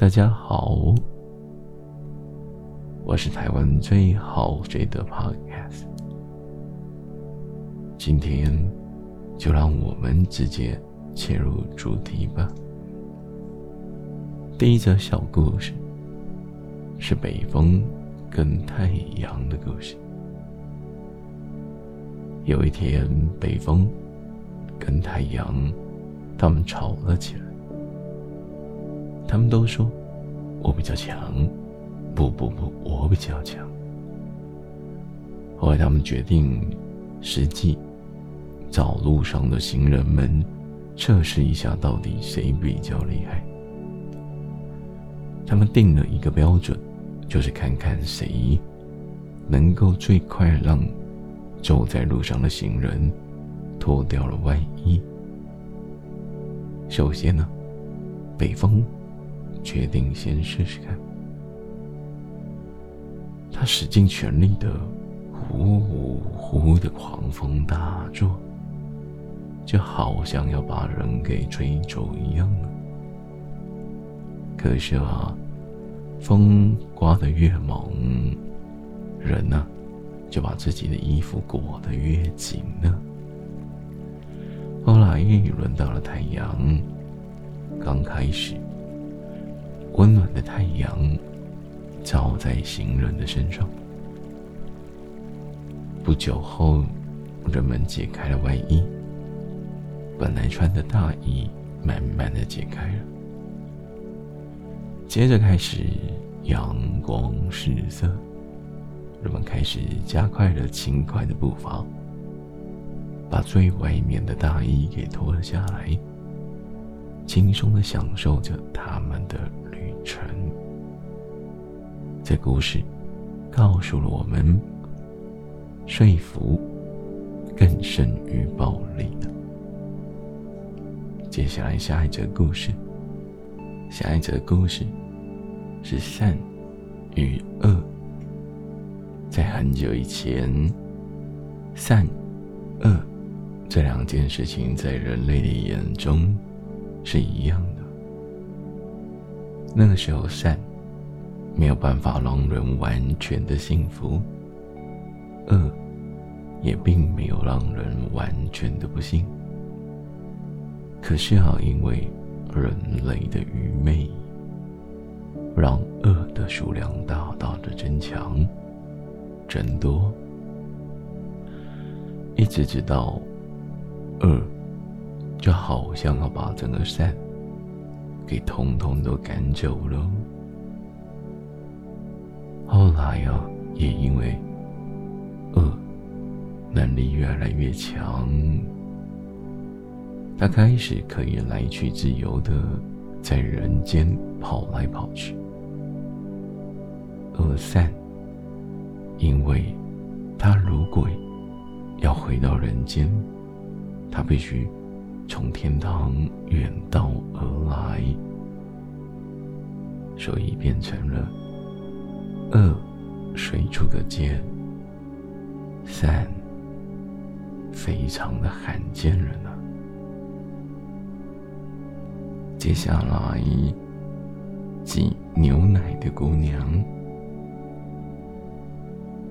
大家好，我是台湾最好睡的 Podcast。今天就让我们直接切入主题吧。第一则小故事是北风跟太阳的故事。有一天，北风跟太阳他们吵了起来。他们都说我比较强，不不不，我比较强。后来他们决定实际找路上的行人们测试一下，到底谁比较厉害。他们定了一个标准，就是看看谁能够最快让。走在路上的行人脱掉了外衣。首先呢，北风决定先试试看。他使尽全力的呼呼呼的狂风大作，就好像要把人给吹走一样可是啊，风刮得越猛，人呢？就把自己的衣服裹得越紧呢。后来轮到了太阳，刚开始，温暖的太阳照在行人的身上。不久后，人们解开了外衣，本来穿的大衣慢慢的解开了。接着开始阳光四射。人们开始加快了轻快的步伐，把最外面的大衣给脱了下来，轻松的享受着他们的旅程。这故事告诉了我们，说服更胜于暴力的。接下来下一则故事，下一则故事是善与恶。在很久以前，善、恶这两件事情在人类的眼中是一样。那个时候，善没有办法让人完全的幸福，恶也并没有让人完全的不幸。可是啊，因为人类的愚昧，让恶的数量大大的增强。增多，一直直到恶，就好像要把整个善给通通都赶走了。后来啊，也因为二能力越来越强，他开始可以来去自由的在人间跑来跑去。二三。因为，他如果要回到人间，他必须从天堂远道而来，所以变成了恶水出个剑，三非常的罕见人啊。接下来，挤牛奶的姑娘。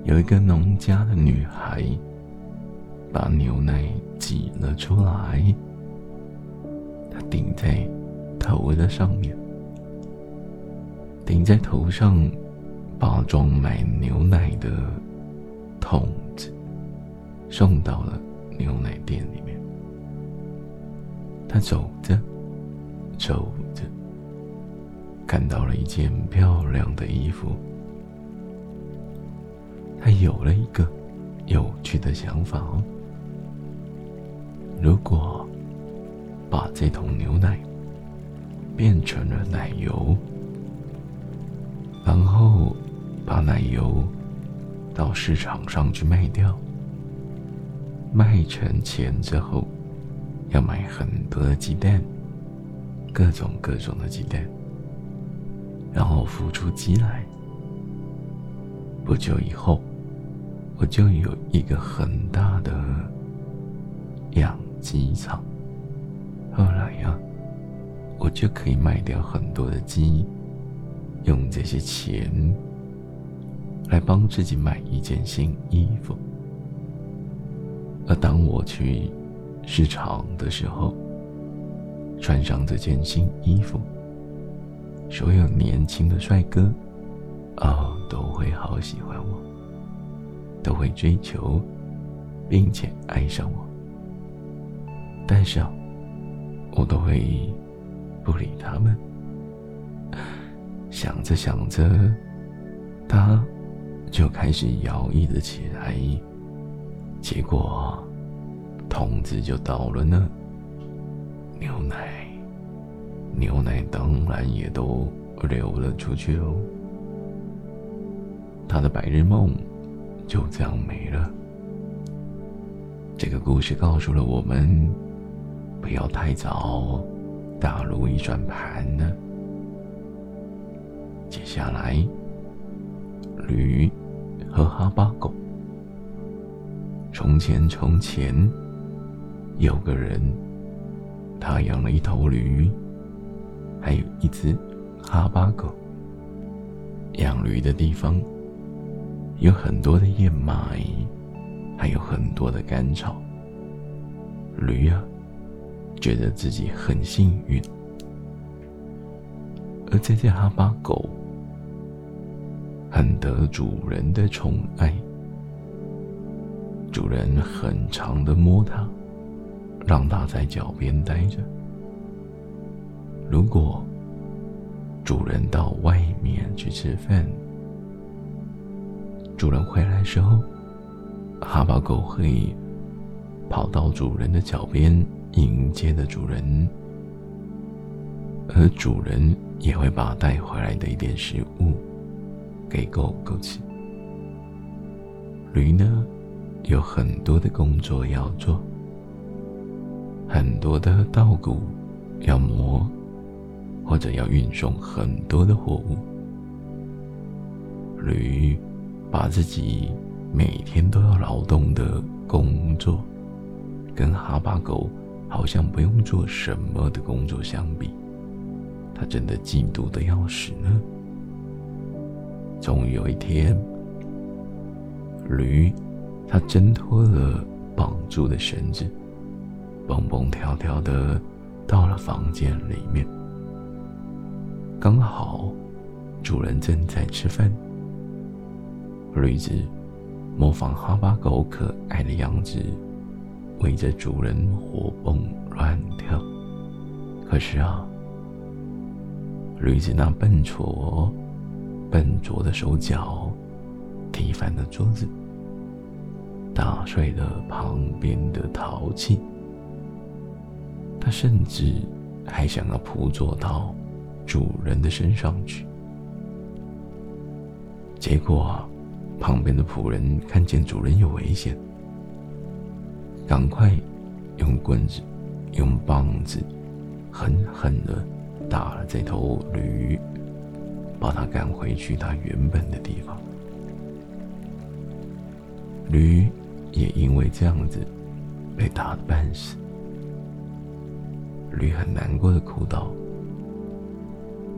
有一个农家的女孩，把牛奶挤了出来，顶在头的上面，顶在头上，把装满牛奶的桶子送到了牛奶店里面。他走着，走着，看到了一件漂亮的衣服。他有了一个有趣的想法哦：如果把这桶牛奶变成了奶油，然后把奶油到市场上去卖掉，卖成钱之后，要买很多的鸡蛋，各种各种的鸡蛋，然后孵出鸡来。不久以后。我就有一个很大的养鸡场。后来呀，我就可以卖掉很多的鸡，用这些钱来帮自己买一件新衣服。而当我去市场的时候，穿上这件新衣服，所有年轻的帅哥，哦，都会好喜欢我，都会追求，并且爱上我。但是啊，我都会不理他们。想着想着，他就开始摇曳了起来，结果筒子就倒了呢。牛奶，牛奶当然也都流了出去喽。他的白日梦就这样没了。这个故事告诉了我们，不要太早打如意转盘呢。接下来，驴和哈巴狗。从前，从前，有个人，他养了一头驴，还有一只哈巴狗。养驴的地方有很多的燕麦，还有很多的干草。驴啊，觉得自己很幸运，而这只哈巴狗。很得主人的宠爱，主人很长的摸它，让它在脚边待着。如果主人到外面去吃饭，主人回来时候，哈巴狗会跑到主人的脚边迎接的主人，而主人也会把带回来的一点食物。给狗狗吃。驴呢，有很多的工作要做，很多的稻谷要磨，或者要运送很多的货物。驴把自己每天都要劳动的工作，跟哈巴狗好像不用做什么的工作相比，它真的嫉妒的要死呢。终于有一天，驴，它挣脱了绑住的绳子，蹦蹦跳跳的到了房间里面。刚好，主人正在吃饭。驴子模仿哈巴狗可爱的样子，围着主人活蹦乱跳。可是啊，驴子那笨拙。笨拙的手脚，踢翻了桌子，打碎了旁边的陶器。他甚至还想要扑坐到主人的身上去。结果，旁边的仆人看见主人有危险，赶快用棍子、用棒子狠狠的打了这头驴。把它赶回去它原本的地方。驴也因为这样子被打得半死。驴很难过的哭道：“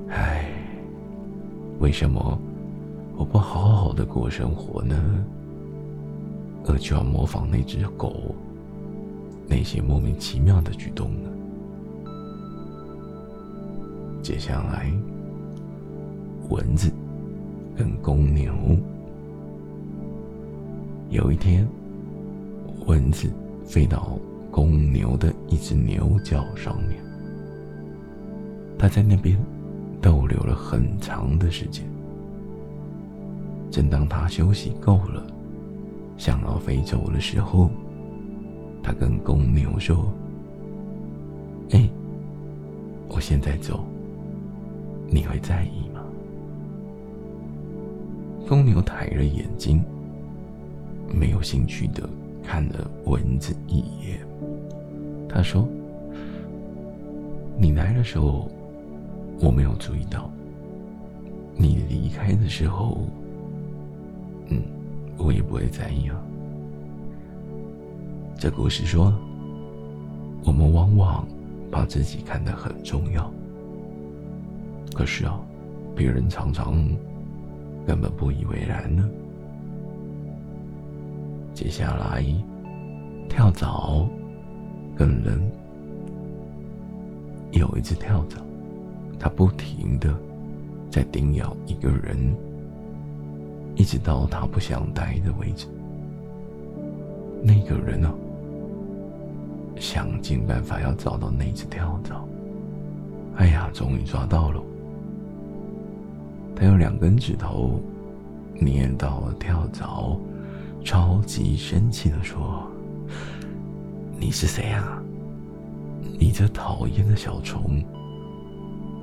唉，为什么我不好好的过生活呢？而就要模仿那只狗那些莫名其妙的举动呢？”接下来。蚊子跟公牛。有一天，蚊子飞到公牛的一只牛角上面，它在那边逗留了很长的时间。正当它休息够了，想要飞走的时候，他跟公牛说：“哎，我现在走，你会在意吗？”公牛抬了眼睛，没有兴趣的看了蚊子一眼。他说：“你来的时候，我没有注意到；你离开的时候，嗯，我也不会在意啊。”这故事说，我们往往把自己看得很重要，可是啊，别人常常根本不以为然呢？接下来，跳蚤跟人。有一只跳蚤，它不停的在叮咬一个人，一直到他不想待的为止。那个人呢，想尽办法要找到那只跳蚤。哎呀，终于抓到了！他用两根指头捏到了跳蚤，超级生气的说：“你是谁啊？你这讨厌的小虫，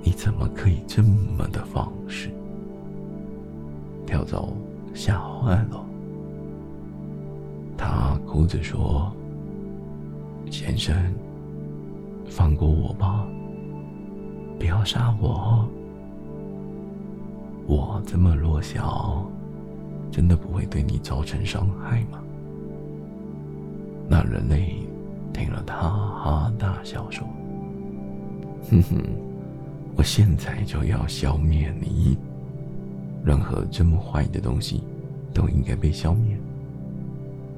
你怎么可以这么的放肆？”跳蚤吓坏了，他哭着说：“先生，放过我吧，不要杀我。”我这么弱小，真的不会对你造成伤害吗？那人类听了，哈哈大笑说：“哼哼，我现在就要消灭你！任何这么坏的东西，都应该被消灭，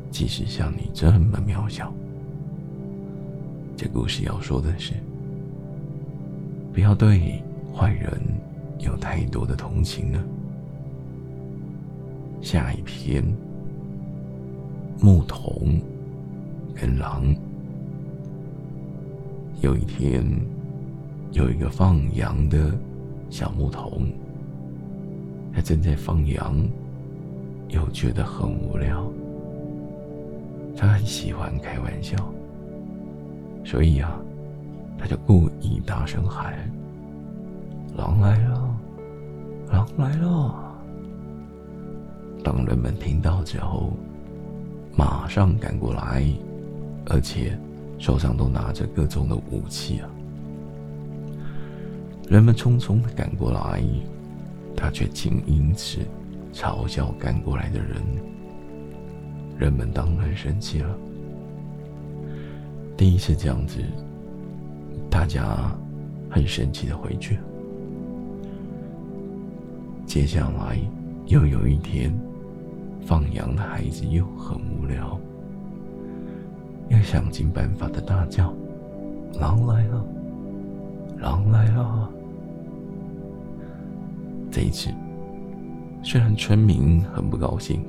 即使像你这么渺小。”这故事要说的是，不要对坏人。有太多的同情呢。下一篇，牧童跟狼。有一天，有一个放羊的小牧童，他正在放羊，又觉得很无聊。他很喜欢开玩笑，所以啊，他就故意大声喊：“狼来了！”狼来了！当人们听到之后，马上赶过来，而且手上都拿着各种的武器啊。人们匆匆的赶过来，他却竟因此嘲笑赶过来的人。人们当然生气了。第一次这样子，大家很生气的回去。接下来又有一天，放羊的孩子又很无聊，又想尽办法的大叫：“狼来了！狼来了！”这一次，虽然村民很不高兴，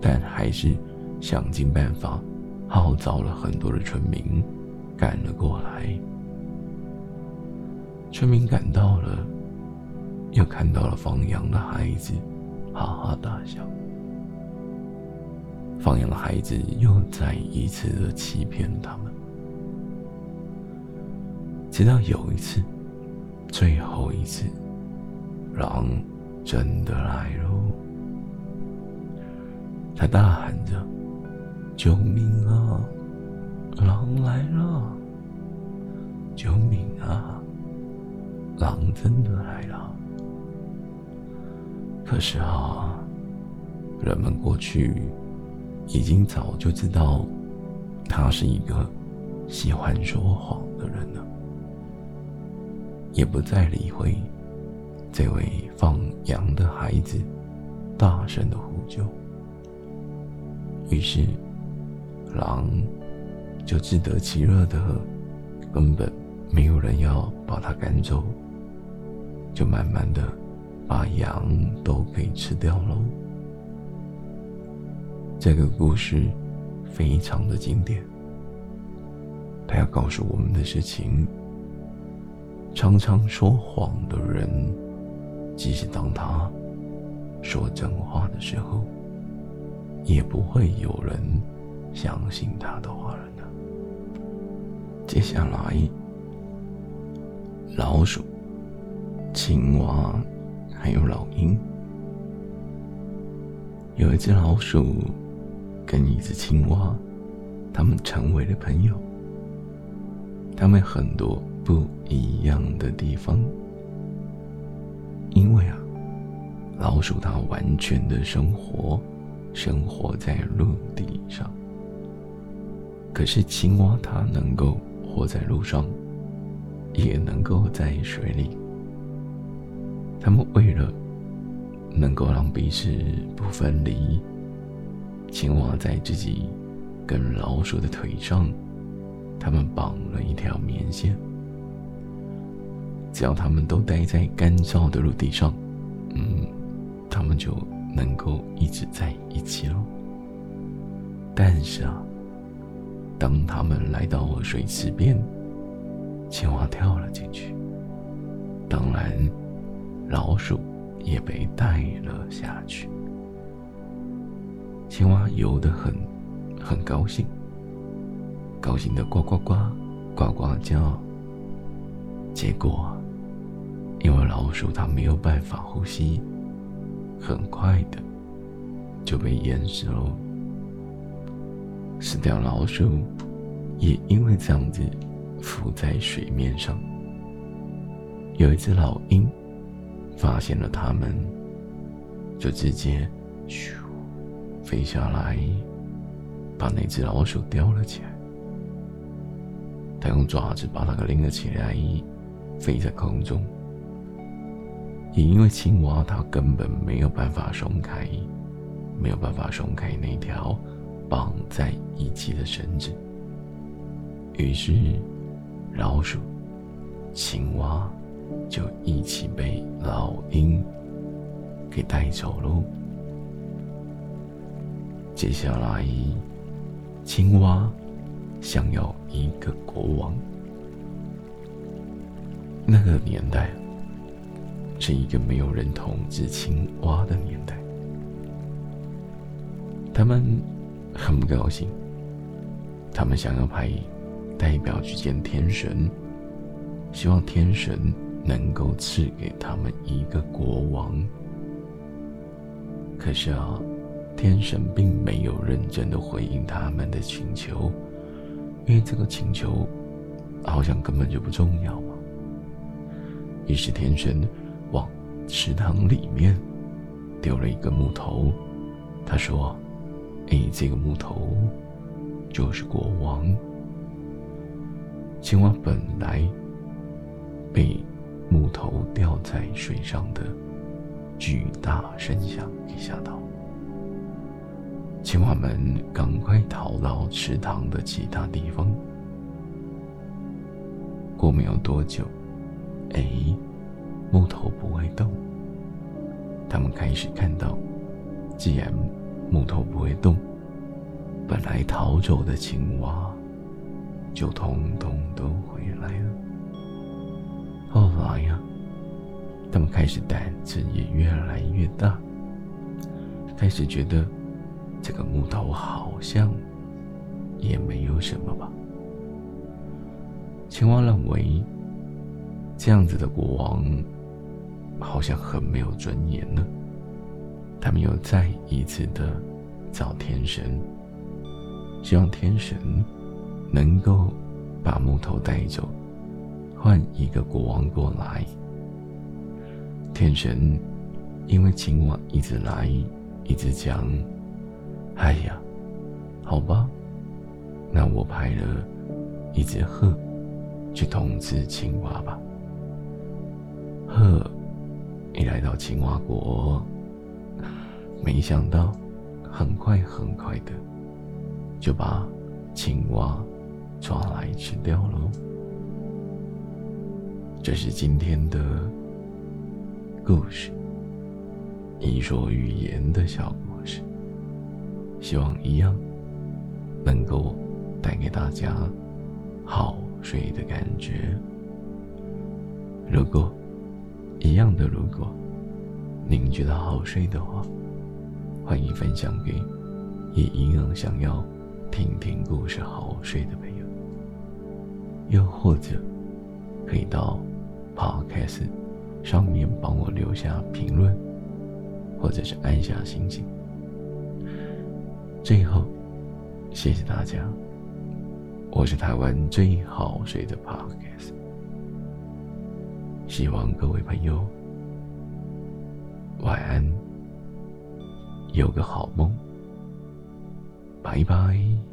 但还是想尽办法号召了很多的村民赶了过来。村民赶到了。又看到了放羊的孩子，哈哈大笑。放羊的孩子又再一次的欺骗他们，直到有一次，最后一次，狼真的来了。他大喊着：“救命啊！狼来了！救命啊！狼真的来了！”可是啊，人们过去已经早就知道，他是一个喜欢说谎的人了，也不再理会这位放羊的孩子大声的呼救。于是，狼就自得其乐的，根本没有人要把他赶走，就慢慢的。把羊都给吃掉喽。这个故事非常的经典。他要告诉我们的事情：常常说谎的人，即使当他说真话的时候，也不会有人相信他的话了呢。接下来，老鼠、青蛙。还有老鹰。有一只老鼠跟一只青蛙，他们成为了朋友。他们很多不一样的地方，因为啊，老鼠它完全的生活生活在陆地上，可是青蛙它能够活在路上，也能够在水里。他们为了能够让彼此不分离，青蛙在自己跟老鼠的腿上，他们绑了一条棉线。只要他们都待在干燥的陆地上，嗯，他们就能够一直在一起了。但是啊，当他们来到水池边，青蛙跳了进去，当然，老鼠也被带了下去。青蛙游得很，很高兴，高兴的呱呱呱，呱呱叫。结果，因为老鼠它没有办法呼吸，很快的就被淹死了。死掉老鼠也因为这样子浮在水面上。有一只老鹰发现了它们，就直接咻飞下来，把那只老鼠叼了起来。它用爪子把它给拎了起来。飞在空中，也因为青蛙它根本没有办法松开，没有办法松开那条绑在一起的绳子，于是老鼠、青蛙就一起被老鹰给带走喽。接下来，青蛙想要一个国王。那个年代是一个没有人统治青蛙的年代，他们很不高兴，他们想要派代表去见天神，希望天神能够赐给他们一个国王。可是啊，天神并没有认真的回应他们的请求，因为这个请求好像根本就不重要。于是天神往池塘里面丢了一个木头，他说：“哎，这个木头就是国王。”青蛙本来被木头掉在水上的巨大声响给吓到，青蛙们赶快逃到池塘的其他地方。过没有多久。哎，木头不会动。他们开始看到，既然木头不会动，本来逃走的青蛙就通通都回来了。后来呀，他们开始胆子也越来越大，开始觉得这个木头好像也没有什么吧。青蛙认为。这样子的国王，好像很没有尊严呢。他们又再一次的找天神，希望天神能够把木头带走，换一个国王过来。天神因为青蛙一直来，一直讲，哎呀，好吧，那我派了一只鹤去统治青蛙吧。鹤一来到青蛙国，没想到很快很快的就把青蛙抓来吃掉了。这是今天的故事，一说寓言的小故事，希望一样能够带给大家好睡的感觉。如果一样的，如果您觉得好睡的话，欢迎分享给也一样想要听听故事好睡的朋友。又或者可以到 Podcast 上面帮我留下评论，或者是按下星星。最后，谢谢大家，我是台湾最好睡的 Podcast。希望各位朋友晚安，有个好梦，拜拜。